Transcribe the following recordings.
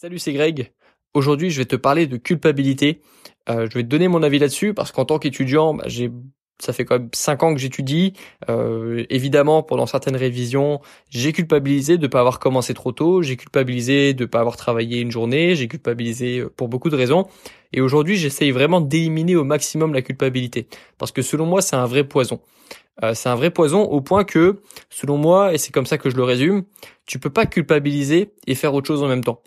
Salut, c'est Greg. Aujourd'hui, je vais te parler de culpabilité. Euh, je vais te donner mon avis là-dessus parce qu'en tant qu'étudiant, bah, ça fait quand même cinq ans que j'étudie. Euh, évidemment, pendant certaines révisions, j'ai culpabilisé de ne pas avoir commencé trop tôt. J'ai culpabilisé de ne pas avoir travaillé une journée. J'ai culpabilisé euh, pour beaucoup de raisons. Et aujourd'hui, j'essaye vraiment d'éliminer au maximum la culpabilité parce que selon moi, c'est un vrai poison. C'est un vrai poison au point que, selon moi, et c'est comme ça que je le résume, tu peux pas culpabiliser et faire autre chose en même temps.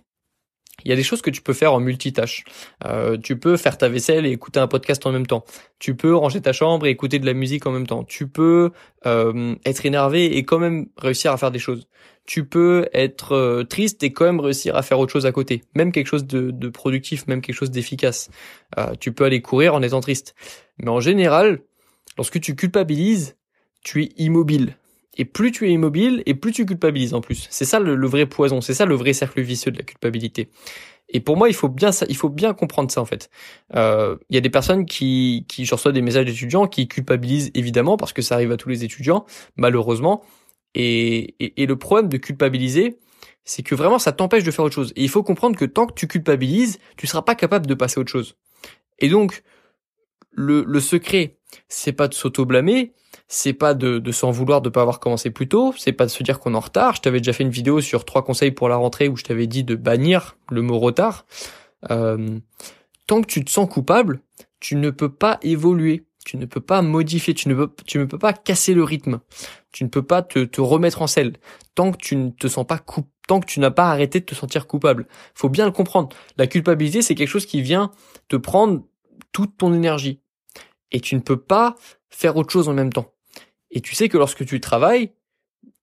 Il y a des choses que tu peux faire en multitâche. Euh, tu peux faire ta vaisselle et écouter un podcast en même temps. Tu peux ranger ta chambre et écouter de la musique en même temps. Tu peux euh, être énervé et quand même réussir à faire des choses. Tu peux être euh, triste et quand même réussir à faire autre chose à côté. Même quelque chose de, productif, même quelque chose d'efficace. Tu peux aller courir en étant triste. Mais en général, lorsque tu culpabilises, tu es immobile. Et plus tu es immobile, et plus tu culpabilises en plus. C'est ça le, vrai poison, c'est ça le vrai cercle vicieux de la culpabilité. Et pour moi, il faut bien, il faut bien comprendre ça en fait. Euh, il y a des personnes qui, qui, je reçois des messages d'étudiants qui culpabilisent évidemment parce que ça arrive à tous les étudiants, malheureusement. Et, et, et le problème de culpabiliser, c'est que vraiment ça t'empêche de faire autre chose. Et il faut comprendre que tant que tu culpabilises, tu seras pas capable de passer à autre chose. Et donc, le, le secret, c'est pas de s'auto-blâmer, c'est pas de, de s'en vouloir de pas avoir commencé plus tôt, c'est pas de se dire qu'on est en retard. Je t'avais déjà fait une vidéo sur trois conseils pour la rentrée où je t'avais dit de bannir le mot retard. Euh, tant que tu te sens coupable, tu ne peux pas évoluer, tu ne peux pas modifier, tu ne peux, tu ne peux pas casser le rythme, tu ne peux pas te, te remettre en selle. Tant que tu ne te sens pas coupable, tant que tu n'as pas arrêté de te sentir coupable. Faut bien le comprendre. La culpabilité, c'est quelque chose qui vient te prendre toute ton énergie. Et tu ne peux pas faire autre chose en même temps. Et tu sais que lorsque tu travailles,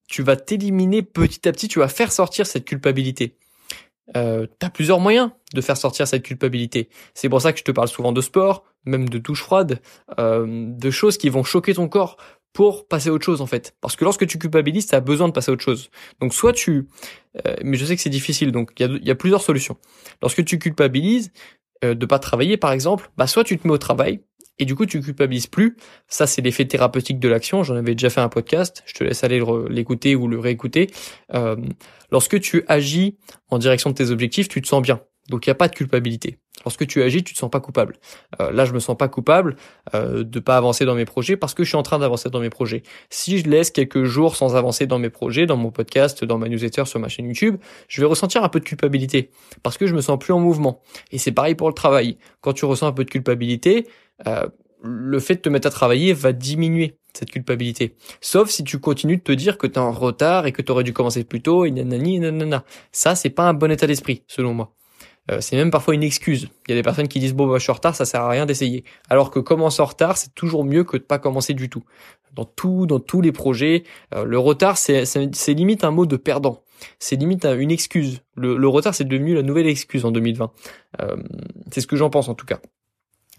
tu vas t'éliminer petit à petit, tu vas faire sortir cette culpabilité. Euh, tu as plusieurs moyens de faire sortir cette culpabilité. C'est pour ça que je te parle souvent de sport, même de douche froide, euh, de choses qui vont choquer ton corps pour passer à autre chose en fait. Parce que lorsque tu culpabilises, tu as besoin de passer à autre chose. Donc soit tu... Euh, mais je sais que c'est difficile, donc il y a, y a, plusieurs solutions. Lorsque tu culpabilises euh, de pas travailler par exemple, bah soit tu te mets au travail, et du coup tu culpabilises plus. Ça c'est l'effet thérapeutique de l'action. J'en avais déjà fait un podcast. Je te laisse aller l'écouter ou le réécouter. Euh, lorsque tu agis en direction de tes objectifs, tu te sens bien. Donc il n'y a pas de culpabilité. Lorsque tu agis, tu te sens pas coupable. Euh, là, je me sens pas coupable euh, de pas avancer dans mes projets parce que je suis en train d'avancer dans mes projets. Si je laisse quelques jours sans avancer dans mes projets, dans mon podcast, dans ma newsletter, sur ma chaîne YouTube, je vais ressentir un peu de culpabilité parce que je me sens plus en mouvement. Et c'est pareil pour le travail. Quand tu ressens un peu de culpabilité, euh, le fait de te mettre à travailler va diminuer cette culpabilité. Sauf si tu continues de te dire que tu es en retard et que tu aurais dû commencer plus tôt et nanani nanana. Ça, c'est pas un bon état d'esprit, selon moi. Euh, c'est même parfois une excuse. Il y a des personnes qui disent bon bah, je suis en retard, ça sert à rien d'essayer. Alors que commencer en retard, c'est toujours mieux que de pas commencer du tout. Dans tout, dans tous les projets, euh, le retard c'est, c'est, limite un mot de perdant. C'est limite une excuse. Le, le retard c'est devenu la nouvelle excuse en 2020. Euh, c'est ce que j'en pense en tout cas.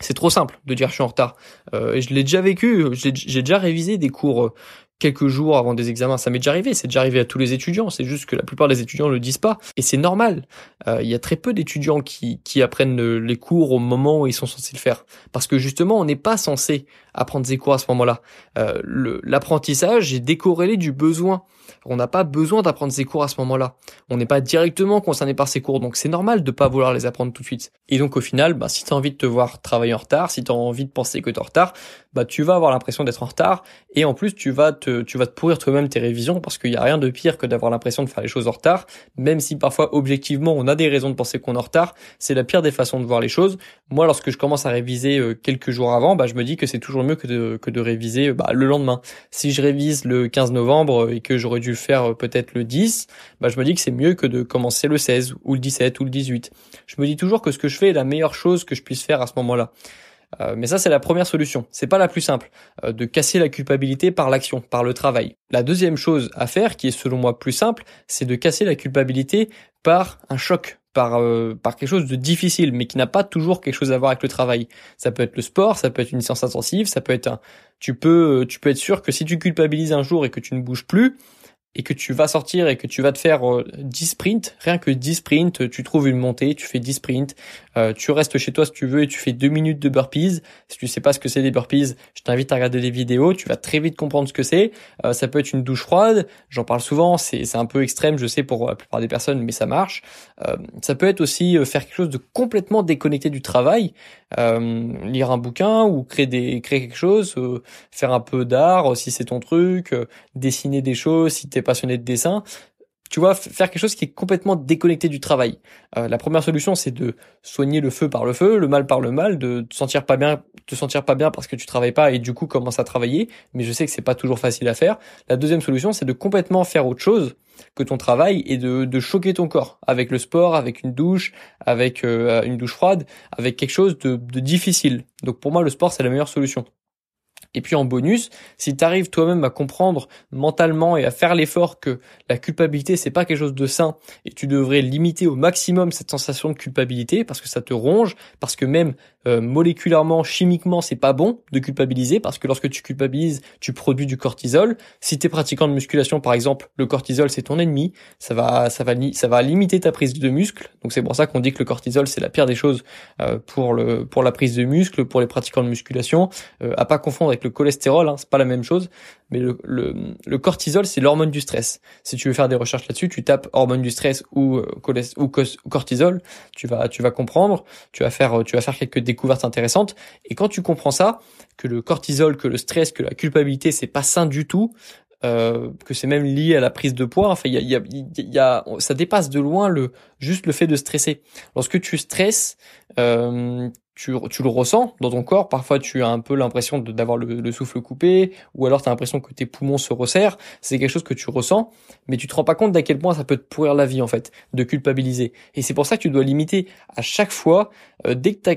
C'est trop simple de dire je suis en retard. Euh, je l'ai déjà vécu, j'ai déjà révisé des cours euh, quelques jours avant des examens. Ça m'est déjà arrivé, c'est déjà arrivé à tous les étudiants. C'est juste que la plupart des étudiants ne le disent pas. Et c'est normal. Euh, il y a très peu d'étudiants qui, qui apprennent les cours au moment où ils sont censés le faire. Parce que justement, on n'est pas censé apprendre ces cours à ce moment-là. Euh, L'apprentissage est décorrélé du besoin. On n'a pas besoin d'apprendre ces cours à ce moment-là. On n'est pas directement concerné par ces cours, donc c'est normal de pas vouloir les apprendre tout de suite. Et donc au final, bah, si tu as envie de te voir travailler en retard, si tu as envie de penser que tu es en retard, bah, tu vas avoir l'impression d'être en retard, et en plus tu vas te, tu vas te pourrir toi-même tes révisions, parce qu'il n'y a rien de pire que d'avoir l'impression de faire les choses en retard, même si parfois objectivement on a des raisons de penser qu'on est en retard, c'est la pire des façons de voir les choses. Moi lorsque je commence à réviser euh, quelques jours avant, bah, je me dis que c'est toujours mieux que de, que de réviser bah, le lendemain. Si je révise le 15 novembre et que j'aurais dû le faire euh, peut-être le 10, bah, je me dis que c'est mieux que de commencer le 16 ou le 17 ou le 18. Je me dis toujours que ce que je fais est la meilleure chose que je puisse faire à ce moment-là. Euh, mais ça, c'est la première solution. C'est pas la plus simple, euh, de casser la culpabilité par l'action, par le travail. La deuxième chose à faire, qui est selon moi plus simple, c'est de casser la culpabilité par un choc, par euh, par quelque chose de difficile, mais qui n'a pas toujours quelque chose à voir avec le travail. Ça peut être le sport, ça peut être une séance intensive, ça peut être un. Tu peux tu peux être sûr que si tu culpabilises un jour et que tu ne bouges plus, et que tu vas sortir et que tu vas te faire 10 euh, sprints, rien que 10 sprints, tu trouves une montée, tu fais 10 sprints, euh, tu restes chez toi si tu veux et tu fais 2 minutes de burpees. Si tu sais pas ce que c'est des burpees, je t'invite à regarder des vidéos, tu vas très vite comprendre ce que c'est. Euh, ça peut être une douche froide, j'en parle souvent, c'est un peu extrême, je sais pour la plupart des personnes, mais ça marche. ça peut être aussi faire quelque chose de complètement déconnecté du travail, lire un bouquin ou créer des créer quelque chose, faire un peu d'art si c'est ton truc, dessiner des choses si t'es passionné de dessin, tu vois, faire quelque chose qui est complètement déconnecté du travail. Euh, la première solution, c'est de soigner le feu par le feu, le mal par le mal, de te sentir pas bien, te sentir pas bien parce que tu travailles pas et du coup commence à travailler. Mais je sais que c'est pas toujours facile à faire. La deuxième solution, c'est de complètement faire autre chose que ton travail et de, de choquer ton corps avec le sport, avec une douche, avec euh, une douche froide, avec quelque chose de, de difficile. Donc pour moi, le sport, c'est la meilleure solution. Et puis en bonus, si tu arrives toi-même à comprendre mentalement et à faire l'effort que la culpabilité c'est pas quelque chose de sain et tu devrais limiter au maximum cette sensation de culpabilité parce que ça te ronge, parce que même euh, moléculairement, chimiquement, c'est pas bon de culpabiliser parce que lorsque tu culpabilises, tu produis du cortisol. Si tu es pratiquant de musculation par exemple, le cortisol c'est ton ennemi, ça va ça va ça va limiter ta prise de muscle. Donc c'est pour ça qu'on dit que le cortisol c'est la pire des choses euh, pour le pour la prise de muscle, pour les pratiquants de musculation, euh, à pas confondre avec le cholestérol, hein, c'est pas la même chose, mais le, le, cortisol, c'est l'hormone du stress. Si tu veux faire des recherches là-dessus, tu tapes hormone du stress ou, euh, ou cortisol, tu vas, tu vas comprendre, tu vas faire, tu vas faire quelques découvertes intéressantes. Et quand tu comprends ça, que le cortisol, que le stress, que la culpabilité, c'est pas sain du tout, euh, que c'est même lié à la prise de poids. Enfin, y a, ça dépasse de loin le juste le fait de stresser. Lorsque tu stresses, euh, tu, tu, le ressens dans ton corps. Parfois, tu as un peu l'impression d'avoir le, souffle coupé, ou alors tu as l'impression que tes poumons se resserrent. C'est quelque chose que tu ressens, mais tu te rends pas compte d'à quel point ça peut te pourrir la vie en fait, de culpabiliser. Et c'est pour ça que tu dois limiter à chaque fois, euh, dès que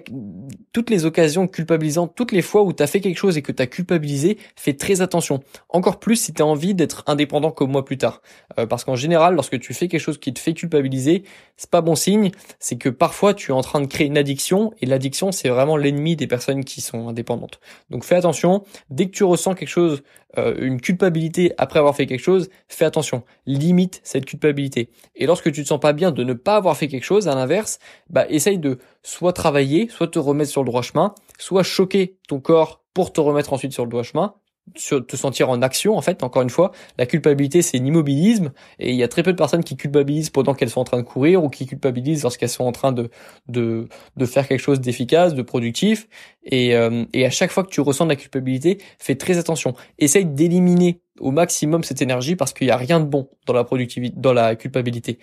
toutes les occasions culpabilisantes, toutes les fois où tu as fait quelque chose et que tu as culpabilisé, fais très attention. Encore plus si tu as envie d'être indépendant comme moi plus tard. Euh, parce qu'en général, lorsque tu fais quelque chose qui te fait culpabiliser, c'est pas bon signe. C'est que parfois tu es en train de créer une addiction et l'addiction c'est vraiment l'ennemi des personnes qui sont indépendantes. Donc fais attention, dès que tu ressens quelque chose, euh, une culpabilité après avoir fait quelque chose, fais attention, limite cette culpabilité. Et lorsque tu te sens pas bien de ne pas avoir fait quelque chose, à l'inverse, bah essaye de soit travailler, soit te remettre sur le droit chemin, soit choquer ton corps pour te remettre ensuite sur le droit chemin, te sentir en action en fait encore une fois. La culpabilité c'est l'immobilisme. Et il y a très peu de personnes qui culpabilisent pendant qu'elles sont en train de courir ou qui culpabilisent lorsqu'elles sont en train de de de faire quelque chose d'efficace de productif. Et euh, et à chaque fois que tu ressens de la culpabilité fais très attention. Essaye d'éliminer au maximum cette énergie parce qu'il n'y a rien de bon dans la productivité dans la culpabilité.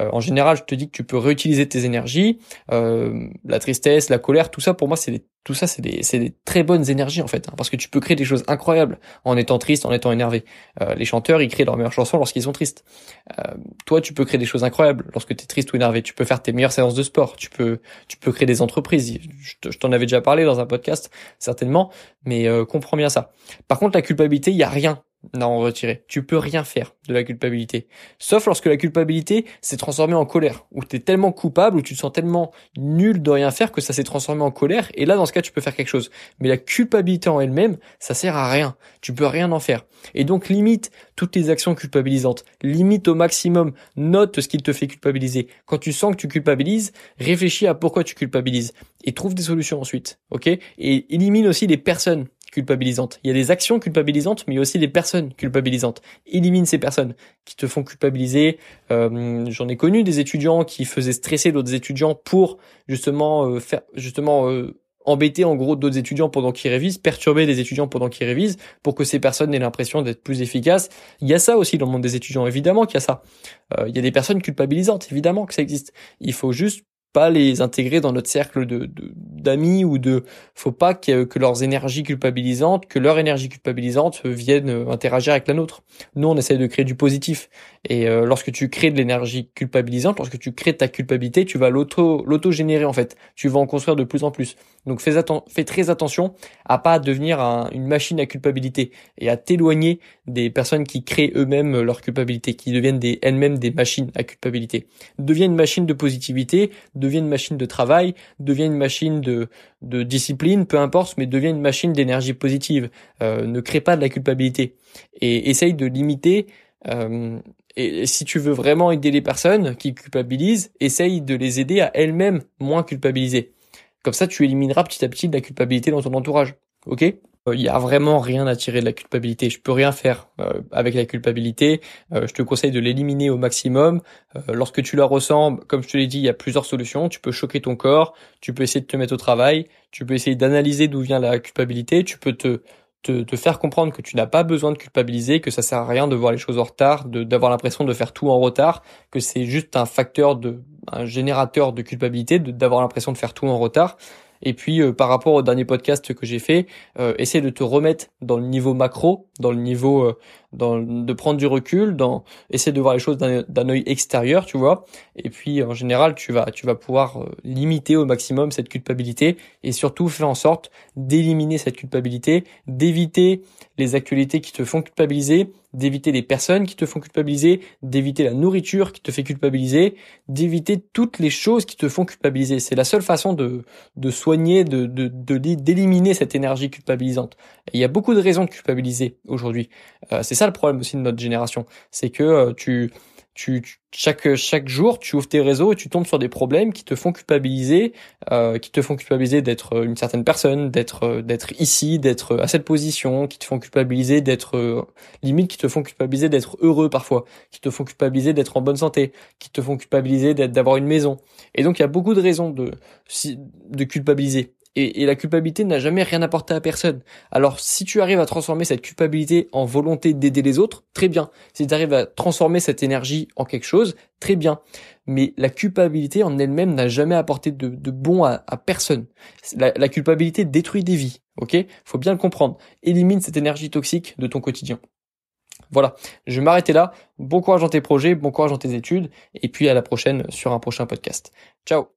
Euh, en général je te dis que tu peux réutiliser tes énergies euh, la tristesse la colère tout ça pour moi c'est des tout ça, c'est des, des, très bonnes énergies en fait, hein, parce que tu peux créer des choses incroyables en étant triste, en étant énervé. Euh, les chanteurs, ils créent leurs meilleures chansons lorsqu'ils sont tristes. Euh, toi, tu peux créer des choses incroyables lorsque tu es triste ou énervé. Tu peux faire tes meilleures séances de sport. Tu peux, tu peux créer des entreprises. Je t'en avais déjà parlé dans un podcast, certainement, mais euh, comprends bien ça. Par contre, la culpabilité, il y a rien non retirer. Tu peux rien faire de la culpabilité. Sauf lorsque la culpabilité s'est transformée en colère, où tu es tellement coupable, où tu te sens tellement nul de rien faire que ça s'est transformé en colère, et là dans ce cas tu peux faire quelque chose. Mais la culpabilité en elle-même, ça sert à rien. Tu peux rien en faire. Et donc limite toutes les actions culpabilisantes. Limite au maximum, note ce qui te fait culpabiliser. Quand tu sens que tu culpabilises, réfléchis à pourquoi tu culpabilises. Et trouve des solutions ensuite. ok? Et élimine aussi les personnes Il y a des actions culpabilisantes, mais il y a aussi des personnes culpabilisantes. Élimine ces personnes qui te font culpabiliser. Euh, J'en ai connu des étudiants qui faisaient stresser d'autres étudiants pour justement euh, faire justement euh, embêter en gros d'autres étudiants pendant qu'ils révisent, perturber des étudiants pendant qu'ils révisent, pour que ces personnes aient l'impression d'être plus efficaces. Il y a ça aussi dans le monde des étudiants, évidemment qu'il y a ça. Il y a des personnes culpabilisantes, évidemment que ça existe. Il faut juste pas les intégrer dans notre cercle de d'amis ou de faut pas que, leurs énergies culpabilisantes que leur énergie culpabilisante viennent euh, interagir avec la nôtre. Nous on essaie de créer du positif. Et euh, lorsque tu crées de l'énergie culpabilisante lorsque tu crées ta culpabilité tu vas l'auto l'auto générer en fait. Tu vas en construire de plus en plus. Donc fais fais très attention à pas devenir une machine à culpabilité et à t'éloigner des personnes qui créent eux-mêmes leur culpabilité qui deviennent des elles-mêmes des machines à culpabilité. Deviens une machine de positivité de devient une machine de travail, devient une machine de, discipline, peu importe, mais devient une machine d'énergie positive. Euh, ne crée pas de la culpabilité et essaye de limiter Euh, et, si tu veux vraiment aider les personnes qui culpabilisent, essaye de les aider à elles-mêmes moins culpabiliser. Comme ça, tu élimineras petit à petit de la culpabilité dans ton entourage. Ok? Il y a vraiment rien à tirer de la culpabilité. Je peux rien faire euh, avec la culpabilité. Euh, je te conseille de l'éliminer au maximum. Euh, lorsque tu la ressens, comme je te l'ai dit, il y a plusieurs solutions. Tu peux choquer ton corps, tu peux essayer de te mettre au travail, tu peux essayer d'analyser d'où vient la culpabilité, tu peux te te, faire comprendre que tu n'as pas besoin de culpabiliser, que ça sert à rien de voir les choses en retard, d'avoir l'impression de faire tout en retard, que c'est juste un facteur de, un générateur de culpabilité, d'avoir l'impression de faire tout en retard. Et puis euh, par rapport au dernier podcast que j'ai fait, euh, essaie de te remettre dans le niveau macro, dans le niveau euh, de prendre du recul, dans essayer de voir les choses d'un œil extérieur, tu vois. Et puis en général, tu vas tu vas pouvoir euh, limiter au maximum cette culpabilité et surtout faire en sorte d'éliminer cette culpabilité, d'éviter les actualités qui te font culpabiliser, d'éviter les personnes qui te font culpabiliser, d'éviter la nourriture qui te fait culpabiliser, d'éviter toutes les choses qui te font culpabiliser. C'est la seule façon de soigner, de d'éliminer cette énergie culpabilisante. il y a beaucoup de raisons de culpabiliser aujourd'hui. Euh, c'est ça le problème aussi de notre génération, c'est que euh, tu, tu, chaque chaque jour tu ouvres tes réseaux et tu tombes sur des problèmes qui te font culpabiliser, euh, qui te font culpabiliser d'être une certaine personne, d'être d'être ici, d'être à cette position, qui te font culpabiliser d'être limite, qui te font culpabiliser d'être heureux parfois, qui te font culpabiliser d'être en bonne santé, qui te font culpabiliser d'être d'avoir une maison. Et donc il y a beaucoup de raisons de de culpabiliser et, la culpabilité n'a jamais rien apporté à personne. Alors si tu arrives à transformer cette culpabilité en volonté d'aider les autres, très bien. Si tu arrives à transformer cette énergie en quelque chose, très bien. Mais la culpabilité en elle-même n'a jamais apporté de, bon à, personne. La, la, culpabilité détruit des vies, ok? Faut bien le comprendre. Élimine cette énergie toxique de ton quotidien. Voilà, je vais m'arrêter là. Bon courage dans tes projets, bon courage dans tes études, et puis à la prochaine sur un prochain podcast. Ciao